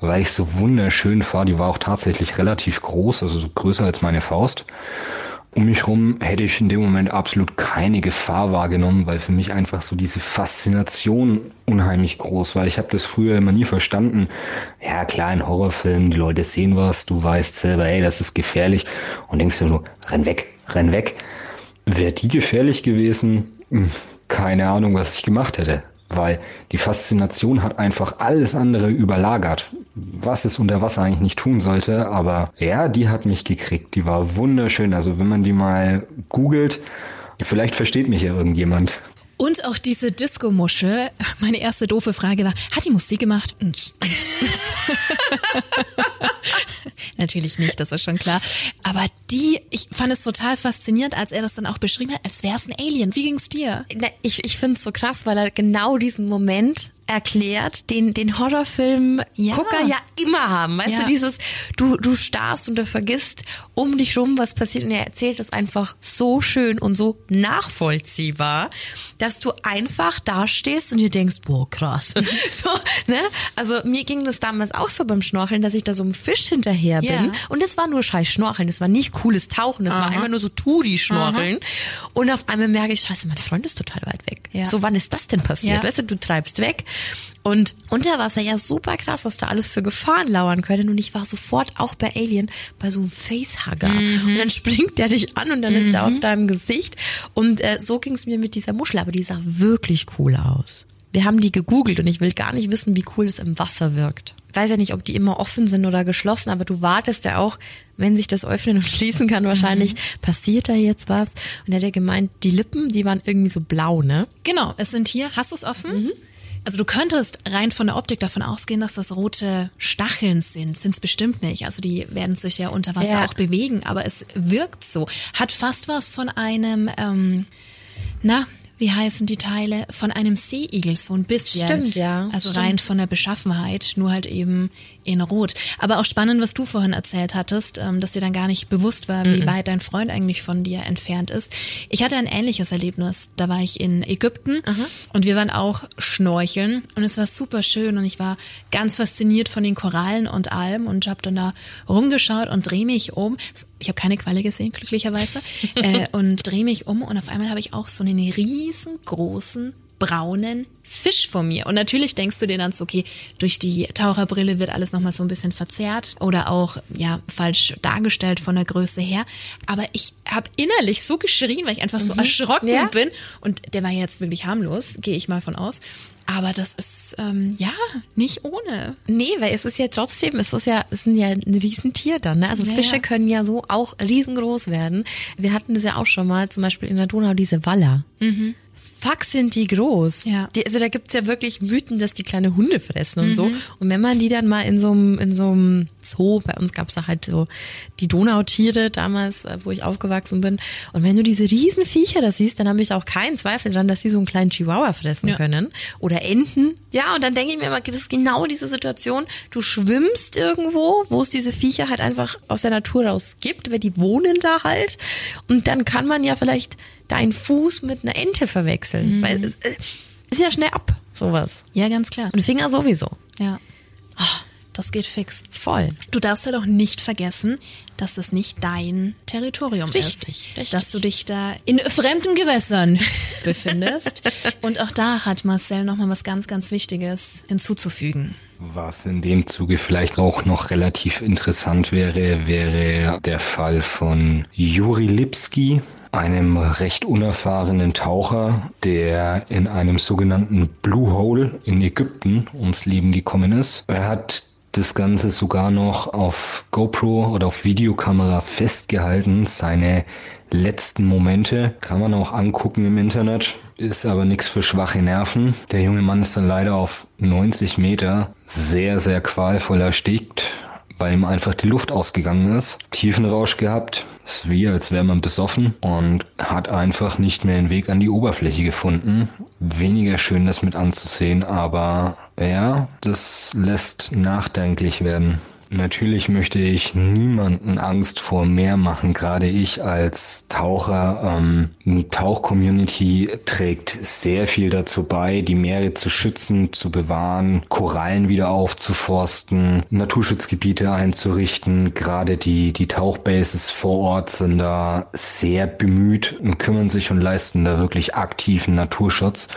weil ich so wunderschön war. Die war auch tatsächlich relativ groß, also so größer als meine Faust. Um mich rum hätte ich in dem Moment absolut keine Gefahr wahrgenommen, weil für mich einfach so diese Faszination unheimlich groß war. Ich habe das früher immer nie verstanden. Ja klar, in Horrorfilmen, die Leute sehen was, du weißt selber, ey, das ist gefährlich und denkst dir nur, renn weg, renn weg. Wäre die gefährlich gewesen, hm, keine Ahnung, was ich gemacht hätte. Weil die Faszination hat einfach alles andere überlagert, was es unter Wasser eigentlich nicht tun sollte. Aber ja, die hat mich gekriegt. Die war wunderschön. Also wenn man die mal googelt, vielleicht versteht mich ja irgendjemand. Und auch diese Disco-Muschel, meine erste doofe Frage war, hat die Musik gemacht? Natürlich nicht, das ist schon klar. Aber die, ich fand es total faszinierend, als er das dann auch beschrieben hat, als wäre es ein Alien. Wie ging's dir? Na, Ich, ich finde es so krass, weil er genau diesen Moment erklärt, den, den Horrorfilm Ja. Gucker ja immer haben. Weißt Ja. du, dieses, du, du starrst und du vergisst um dich rum, was passiert. Und er erzählt es einfach so schön und so nachvollziehbar, dass du einfach dastehst und dir denkst, boah, krass. so, ne? Also mir ging das damals auch so beim Schnorcheln, dass ich da so einem Fisch hinterher bin. Ja. Und das war nur scheiß Schnorcheln, das war nicht cooles Tauchen, das war einfach nur so Touri-Schnorcheln. Und auf einmal merke ich, scheiße, mein Freund ist total weit weg. Ja. So, wann ist das denn passiert? Ja. Weißt du, du treibst weg. Und unter Wasser, ja super krass, was da alles für Gefahren lauern können. Und ich war sofort auch bei Alien bei so einem Facehugger. Und dann springt der dich an und dann ist er auf deinem Gesicht. Und äh, so ging es mir mit dieser Muschel, aber die sah wirklich cool aus. Wir haben die gegoogelt und ich will gar nicht wissen, wie cool es im Wasser wirkt. Ich weiß ja nicht, ob die immer offen sind oder geschlossen, aber du wartest ja auch, wenn sich das öffnen und schließen kann, wahrscheinlich passiert da jetzt was. Und er hat ja gemeint, die Lippen, die waren irgendwie so blau, ne? Genau, es sind hier, hast du es offen? Also du könntest rein von der Optik davon ausgehen, dass das rote Stacheln sind. Sind es bestimmt nicht. Also die werden sich ja unter Wasser Ja. auch bewegen, aber es wirkt so. Hat fast was von einem, ähm, na, wie heißen die Teile? Von einem Seeigel, so ein bisschen. Stimmt, ja, Also stimmt. rein von der Beschaffenheit, nur halt eben in Rot. Aber auch spannend, was du vorhin erzählt hattest, ähm, dass dir dann gar nicht bewusst war, wie weit dein Freund eigentlich von dir entfernt ist. Ich hatte ein ähnliches Erlebnis. Da war ich in Ägypten und wir waren auch schnorcheln und es war super schön und ich war ganz fasziniert von den Korallen und allem und habe dann da rumgeschaut und drehe mich um. Ich habe keine Qualle gesehen, glücklicherweise. äh, und drehe mich um und auf einmal habe ich auch so einen riesengroßen braunen Fisch vor mir. Und natürlich denkst du dir dann so, okay, durch die Taucherbrille wird alles nochmal so ein bisschen verzerrt oder auch, ja, falsch dargestellt von der Größe her. Aber ich habe innerlich so geschrien, weil ich einfach so erschrocken Ja. bin. Und der war jetzt wirklich harmlos, gehe ich mal von aus. Aber das ist, ähm, ja, nicht ohne. Nee, weil es ist ja trotzdem, es ist ja, es sind ja ein Riesentier dann, ne? Also Ja, Fische ja. können ja so auch riesengroß werden. Wir hatten das ja auch schon mal, zum Beispiel in der Donau, diese Waller. Fuck, sind die groß. Ja. Die, also da gibt's ja wirklich Mythen, dass die kleine Hunde fressen und so. Und wenn man die dann mal in so einem, in so einem Zoo, bei uns gab's da halt so die Donautiere damals, äh, wo ich aufgewachsen bin. Und wenn du diese riesen Viecher da siehst, dann habe ich auch keinen Zweifel dran, dass sie so einen kleinen Chihuahua fressen Ja. können. Oder Enten. Ja, und dann denke ich mir immer, das ist genau diese Situation. Du schwimmst irgendwo, wo es diese Viecher halt einfach aus der Natur raus gibt, weil die wohnen da halt. Und dann kann man ja vielleicht deinen Fuß mit einer Ente verwechseln. Weil es äh, ist ja schnell ab, sowas. Ja, ganz klar. Und Finger sowieso. Ja. Das geht fix. Voll. Du darfst halt auch nicht vergessen, dass das nicht dein Territorium Richtig, ist. richtig. Dass du dich da in fremden Gewässern befindest. Und auch da hat Marcel nochmal was ganz, ganz Wichtiges hinzuzufügen. Was in dem Zuge vielleicht auch noch relativ interessant wäre, wäre der Fall von Juri Lipski, einem recht unerfahrenen Taucher, der in einem sogenannten Blue Hole in Ägypten ums Leben gekommen ist. Er hat das Ganze sogar noch auf GoPro oder auf Videokamera festgehalten. Seine letzten Momente kann man auch angucken im Internet, ist aber nichts für schwache Nerven. Der junge Mann ist dann leider auf 90 Meter sehr, sehr qualvoll erstickt, weil ihm einfach die Luft ausgegangen ist. Tiefenrausch gehabt, ist wie als wäre man besoffen und hat einfach nicht mehr den Weg an die Oberfläche gefunden. Weniger schön das mit anzusehen, aber ja, das lässt nachdenklich werden. Natürlich möchte ich niemanden Angst vor Meer machen, gerade ich als Taucher. Ähm, die Tauchcommunity trägt sehr viel dazu bei, die Meere zu schützen, zu bewahren, Korallen wieder aufzuforsten, Naturschutzgebiete einzurichten. Gerade die, die Tauchbases vor Ort sind da sehr bemüht und kümmern sich und leisten da wirklich aktiven Naturschutz.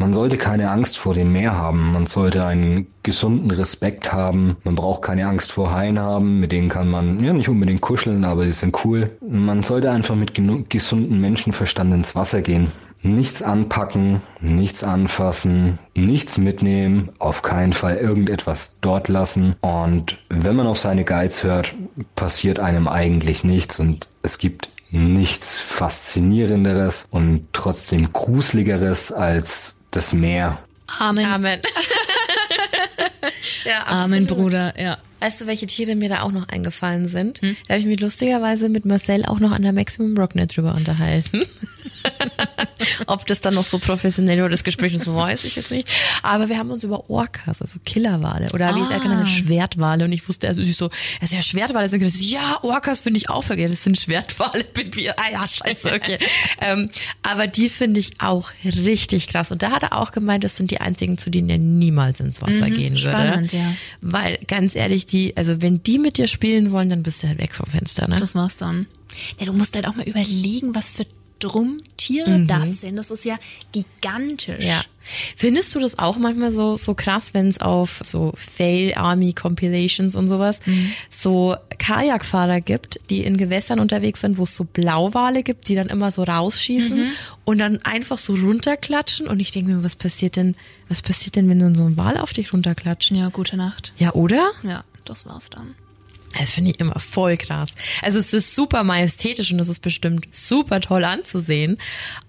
Man sollte keine Angst vor dem Meer haben. Man sollte einen gesunden Respekt haben. Man braucht keine Angst vor Haien haben. Mit denen kann man ja nicht unbedingt kuscheln, aber die sind cool. Man sollte einfach mit gesundem Menschenverstand ins Wasser gehen. Nichts anpacken, nichts anfassen, nichts mitnehmen, auf keinen Fall irgendetwas dort lassen. Und wenn man auf seine Guides hört, passiert einem eigentlich nichts und es gibt nichts faszinierenderes und trotzdem gruseligeres als das Meer. Amen. Amen. ja, Amen. Bruder, ja. Weißt du, welche Tiere mir da auch noch eingefallen sind? Da habe ich mich lustigerweise mit Marcel auch noch an der Maximum Rocknet drüber unterhalten. Ob das dann noch so professionell oder das Gespräch ist, weiß ich jetzt nicht. Aber wir haben uns über Orcas, also Killerwale oder wie Ah. Schwertwale. Und ich wusste, also ich so, also ja, Schwertwale sind ja, Orcas finde ich auch vergessen. Das sind Schwertwale, bin wir. Ah ja, scheiße, okay. ähm, aber die finde ich auch richtig krass. Und da hat er auch gemeint, das sind die einzigen, zu denen er niemals ins Wasser gehen würde. spannend, ja. Weil ganz ehrlich, die, also wenn die mit dir spielen wollen, dann bist du halt weg vom Fenster, ne? Das war's dann. Ja, du musst halt auch mal überlegen, was für Drummtiere das sind. Das ist ja gigantisch. Ja. Findest du das auch manchmal so so krass, wenn es auf so Fail Army Compilations und sowas so Kajakfahrer gibt, die in Gewässern unterwegs sind, wo es so Blauwale gibt, die dann immer so rausschießen und dann einfach so runterklatschen und ich denke mir, was passiert denn, was passiert denn, wenn dann so ein Wal auf dich runterklatscht? Ja, gute Nacht. Ja, oder? Ja, das war's dann. Das finde ich immer voll krass. Also es ist super majestätisch und es ist bestimmt super toll anzusehen,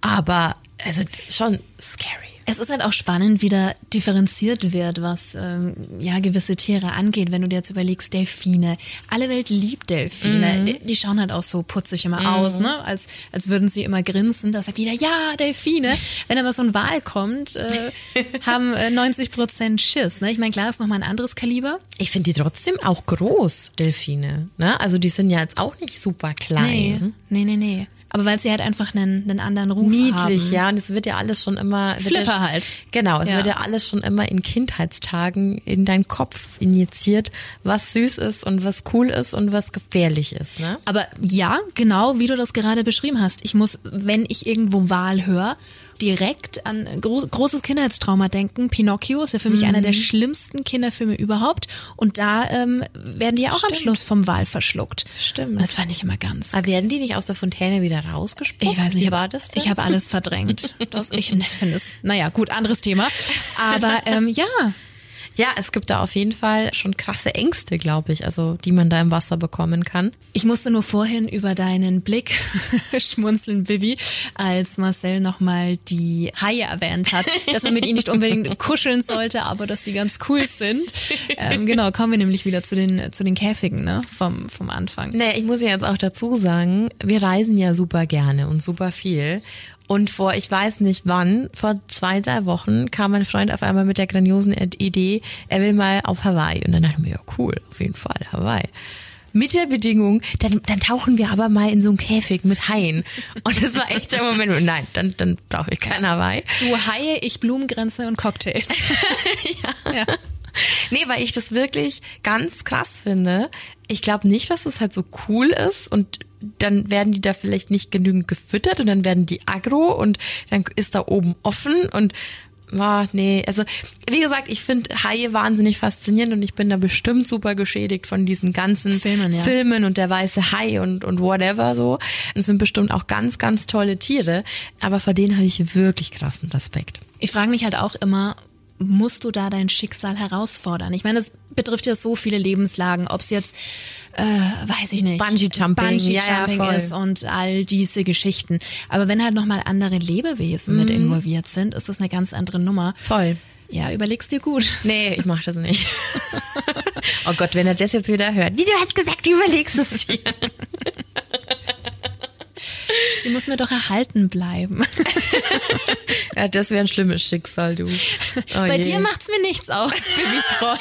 aber also schon scary. Es ist halt auch spannend, wie da differenziert wird, was ähm, ja gewisse Tiere angeht. Wenn du dir jetzt überlegst, Delfine. Alle Welt liebt Delfine. Die, die schauen halt auch so putzig immer aus, ne? Als, als würden sie immer grinsen. Da sagt jeder, ja, Delfine. Wenn aber so ein Wal kommt, äh, haben äh, 90 Prozent Schiss. Ne? Ich meine, klar, ist nochmal ein anderes Kaliber. Ich finde die trotzdem auch groß, Delfine. Ne? Also die sind ja jetzt auch nicht super klein. Nee, nee, nee, nee. Aber weil sie halt einfach einen, einen anderen Ruf Niedlich, haben. ja. Und es wird ja alles schon immer. Flipper ja, halt. Genau, es Ja. wird ja alles schon immer in Kindheitstagen in deinen Kopf injiziert, was süß ist und was cool ist und was gefährlich ist. Ne? Aber ja, genau wie du das gerade beschrieben hast. Ich muss, wenn ich irgendwo Wahl höre, direkt an gro großes Kindheitstrauma denken. Pinocchio ist ja für mich einer der schlimmsten Kinderfilme überhaupt. Und da ähm, werden die ja auch am Schluss vom Wal verschluckt. Stimmt. Das fand ich immer ganz. Aber werden die nicht aus der Fontäne wieder rausgespuckt? Ich weiß nicht, Wie ich war das denn? Ich habe alles verdrängt. Das, ich finde es, naja, gut, anderes Thema. Aber ähm, ja, Ja, es gibt da auf jeden Fall schon krasse Ängste, glaube ich, also die man da im Wasser bekommen kann. ich musste nur vorhin über deinen Blick schmunzeln, Vivi, als Marcel nochmal die Haie erwähnt hat, dass man mit ihnen nicht unbedingt kuscheln sollte, aber dass die ganz cool sind. Ähm, genau, kommen wir nämlich wieder zu den, zu den Käfigen ne, vom, vom Anfang. Nee, ich muss ja jetzt auch dazu sagen, wir reisen ja super gerne und super viel. Und vor, ich weiß nicht wann, vor zwei, drei Wochen kam mein Freund auf einmal mit der grandiosen Idee, er will mal auf Hawaii. Und dann dachte ich mir, ja cool, auf jeden Fall, Hawaii. Mit der Bedingung, dann, dann tauchen wir aber mal in so einen Käfig mit Haien. Und das war echt der Moment, nein, dann, dann brauche ich kein Hawaii. Du Haie, ich Blumengrenze und Cocktails. ja. Nee, weil ich das wirklich ganz krass finde. Ich glaube nicht, dass das halt so cool ist und dann werden die da vielleicht nicht genügend gefüttert und dann werden die aggro und dann ist da oben offen und Ah, nee, also wie gesagt, ich finde Haie wahnsinnig faszinierend und ich bin da bestimmt super geschädigt von diesen ganzen Filmen, ja. Filmen und der weiße Hai und, und whatever so. Es sind bestimmt auch ganz, ganz tolle Tiere, aber vor denen habe ich wirklich krassen Respekt. Ich frage mich halt auch immer, musst du da dein Schicksal herausfordern? Ich meine, es betrifft ja so viele Lebenslagen, ob es jetzt, äh, weiß ich nicht, Bungee-Jumping, Bungee-Jumping ja, ja, voll. ist und all diese Geschichten. Aber wenn halt nochmal andere Lebewesen mit involviert sind, ist das eine ganz andere Nummer. Voll. Ja, überlegst dir gut. Nee, ich mach das nicht. oh Gott, wenn er das jetzt wieder hört. Wie du hast gesagt, du überlegst es dir. Sie muss mir doch erhalten bleiben. Ja, das wäre ein schlimmes Schicksal, du. Oh Bei je. dir macht's mir nichts aus, Bibis Freund.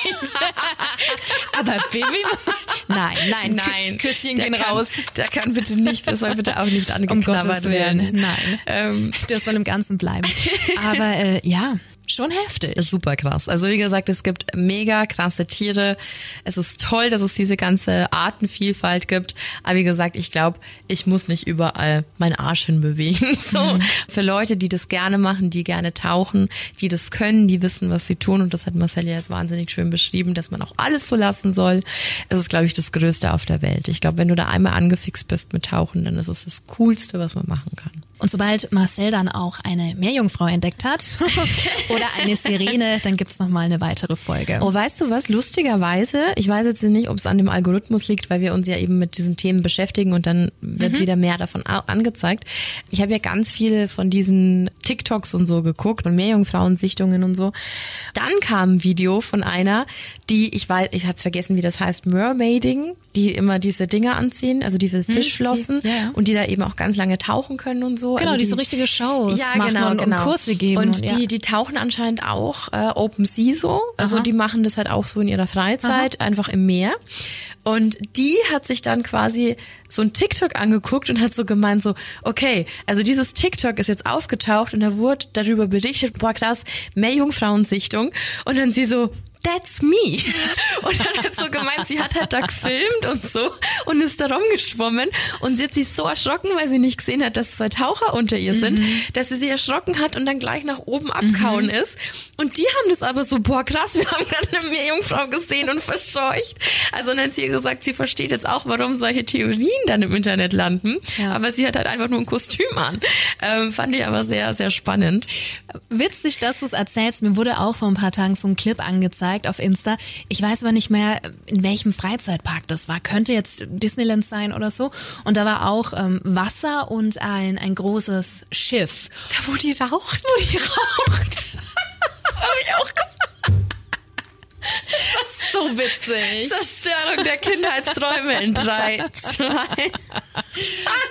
Aber Bibi muss... Nein, nein, Nein, Kü Küsschen der gehen kann, raus. Der kann bitte nicht, das soll bitte auch nicht Um angeknabbert Gottes werden. Willen, nein. Ähm, Das soll im Ganzen bleiben. Aber äh, ja, schon heftig. ist super krass. Also wie gesagt, es gibt mega krasse Tiere. Es ist toll, dass es diese ganze Artenvielfalt gibt. Aber wie gesagt, ich glaube, ich muss nicht überall meinen Arsch hinbewegen. So für Leute, die das gerne machen, die gerne tauchen, die das können, die wissen, was sie tun. Und das hat Marcel ja jetzt wahnsinnig schön beschrieben, dass man auch alles so lassen soll. Es ist, glaube ich, das Größte auf der Welt. Ich glaube, wenn du da einmal angefixt bist mit Tauchen, dann ist es das Coolste, was man machen kann. Und sobald Marcel dann auch eine Meerjungfrau entdeckt hat oder eine Sirene, dann gibt's noch mal eine weitere Folge. Oh, weißt du was? Lustigerweise, ich weiß jetzt nicht, ob es an dem Algorithmus liegt, weil wir uns ja eben mit diesen Themen beschäftigen und dann wird wieder mehr davon angezeigt. Ich habe ja ganz viele von diesen TikToks und so geguckt und Meerjungfrauensichtungen und so. Dann kam ein Video von einer, die, ich weiß, ich habe vergessen, wie das heißt, Mermaiding, die immer diese Dinger anziehen, also diese Fischflossen die- ja, und die da eben auch ganz lange tauchen können und so. Genau, also die so richtige Shows ja, machen genau, und, genau. und Kurse geben. Und, und, ja. die, die tauchen anscheinend auch äh, Open Sea so. Also Aha. die machen das halt auch so in ihrer Freizeit, einfach im Meer. Und die hat sich dann quasi so ein TikTok angeguckt und hat so gemeint so, okay, also dieses TikTok ist jetzt aufgetaucht und da wurde darüber berichtet, boah krass, Meerjungfrauensichtung. Und dann sie so, That's me. Und dann hat so gemeint, sie hat halt da gefilmt und so und ist da rumgeschwommen und sie hat sich so erschrocken, weil sie nicht gesehen hat, dass zwei Taucher unter ihr sind, dass sie sich erschrocken hat und dann gleich nach oben abkauen ist. Und die haben das aber so, boah krass, wir haben gerade eine Meerjungfrau gesehen und verscheucht. Also dann hat sie gesagt, sie versteht jetzt auch, warum solche Theorien dann im Internet landen. Ja. Aber sie hat halt einfach nur ein Kostüm an. Ähm, fand ich aber sehr, sehr spannend. Witzig, dass du es erzählst. Mir wurde auch vor ein paar Tagen so ein Clip angezeigt auf Insta. Ich weiß aber nicht mehr, in welchem Freizeitpark das war. Könnte jetzt Disneyland sein oder so. Und da war auch ähm, Wasser und ein, ein großes Schiff. Da, wo die raucht. Wo die raucht. Habe ich auch gesagt. So witzig. Zerstörung der Kindheitsträume in drei, zwei.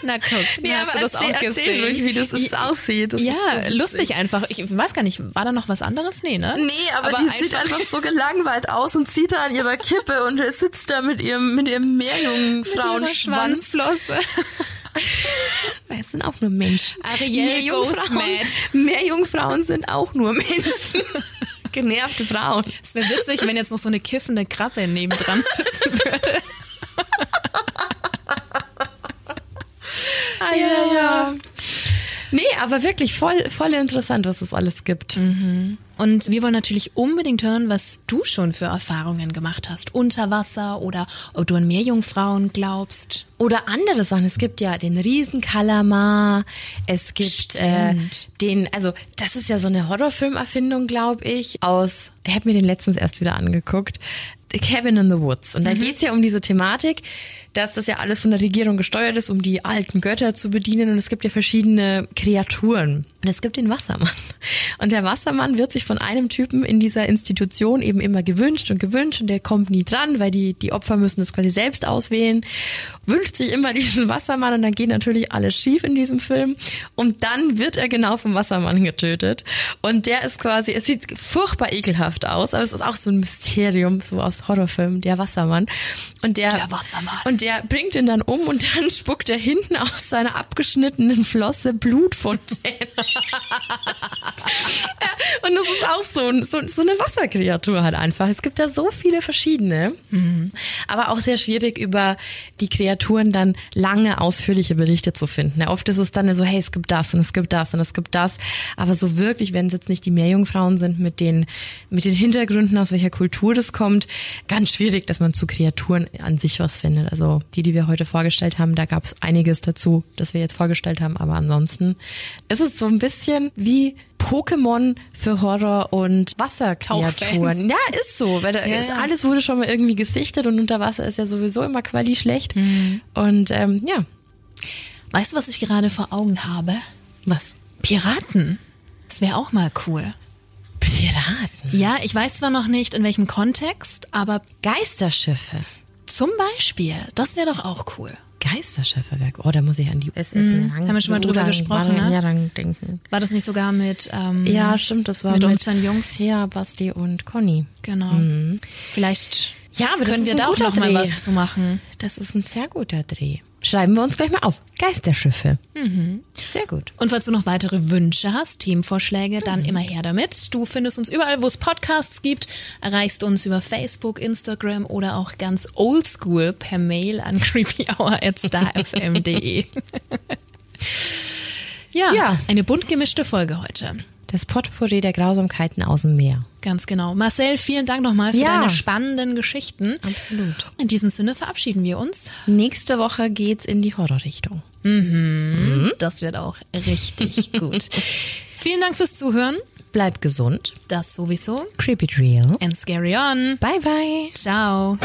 Na guck, Nee, hast aber du das erzähl, auch gesehen? Ruhig, wie das ist, aussieht. Das ja, ist so lustig einfach. Ich weiß gar nicht, war da noch was anderes? Nee, ne? Nee, aber, die sieht einfach so gelangweit aus und zieht da an ihrer Kippe und sitzt da mit ihrem, mit ihrem Meerjungfrauenschwanz. Schwanzflosse. Es sind auch nur Menschen. Ariel goes Meerjungfrauen, mad. Meerjungfrauen sind auch nur Menschen. Genervte Frauen. Es wäre witzig, wenn jetzt noch so eine kiffende Krabbe nebendran sitzen würde. Ah, ja, ja. Nee, aber wirklich voll, voll interessant, was es alles gibt. Und wir wollen natürlich unbedingt hören, was du schon für Erfahrungen gemacht hast. Unter Wasser oder ob du an Meerjungfrauen glaubst. Oder andere Sachen. Es gibt ja den Riesenkalamar. Es gibt äh, den, also das ist ja so eine Horrorfilmerfindung, glaube ich, aus, ich habe mir den letztens erst wieder angeguckt. The Cabin in the Woods. Und da geht's ja um diese Thematik, dass das ja alles von der Regierung gesteuert ist, um die alten Götter zu bedienen. Und es gibt ja verschiedene Kreaturen. Und es gibt den Wassermann. Und der Wassermann wird sich von einem Typen in dieser Institution eben immer gewünscht und gewünscht und der kommt nie dran, weil die, die Opfer müssen das quasi selbst auswählen. Wünscht sich immer diesen Wassermann und dann geht natürlich alles schief in diesem Film. Und dann wird er genau vom Wassermann getötet. Und der ist quasi, es sieht furchtbar ekelhaft aus, aber es ist auch so ein Mysterium, so aus Horrorfilmen, der Wassermann. Und der, Der Wassermann. Und der bringt ihn dann um und dann spuckt er hinten aus seiner abgeschnittenen Flosse Blutfontäne. Und das ist auch so, ein- so, so eine Wasserkreatur halt einfach. Es gibt da so viele verschiedene. Aber auch sehr schwierig über die Kreaturen dann lange ausführliche Berichte zu finden. Ja, oft ist es dann so, hey, es gibt das und es gibt das und es gibt das. Aber so wirklich, wenn es jetzt nicht die Meerjungfrauen sind mit den, mit den Hintergründen, aus welcher Kultur das kommt, ganz schwierig, dass man zu Kreaturen an sich was findet. Also die, die wir heute vorgestellt haben, da gab es einiges dazu, das wir jetzt vorgestellt haben. Aber ansonsten ist es so ein bisschen wie Pokémon für Horror und Wasserkreaturen. Ja, ist so, weil da Ja, ist, alles wurde schon mal irgendwie gesichtet und unter Wasser ist ja sowieso immer quali schlecht. Mhm. Und ähm, ja, Weißt du, was ich gerade vor Augen habe? was? Piraten. Das wäre auch mal cool. Piraten. Ja, ich weiß zwar noch nicht, in welchem Kontext, aber Geisterschiffe. zum Beispiel, das wäre doch auch cool. Geisterschiffe, wer- oh, da muss ich an die SS Mhm. Haben wir schon mal drüber gesprochen, ne? denken. War das nicht sogar mit, ähm, Ja, stimmt, das war mit unseren Jungs? Ja, Basti und Conny. Genau. Vielleicht Ja, aber können wir da auch noch mal Dreh. was zu machen. Das ist ein sehr guter Dreh. Schreiben wir uns gleich mal auf. Geisterschiffe. Mhm. Sehr gut. Und falls du noch weitere Wünsche hast, Themenvorschläge, dann immer her damit. Du findest uns überall, wo es Podcasts gibt, erreichst uns über Facebook, Instagram oder auch ganz oldschool per Mail an creepyhour@starfm.de. ja, Ja. eine bunt gemischte Folge heute. Das Potpourri der Grausamkeiten aus dem Meer. Ganz genau. Marcel, vielen Dank nochmal für Ja. deine spannenden Geschichten. Absolut. In diesem Sinne verabschieden wir uns. Nächste Woche geht's in die Horrorrichtung. Das wird auch richtig gut. Vielen Dank fürs Zuhören. Bleibt gesund. Das sowieso. Creepy Drill. And scary on. Bye bye. Ciao.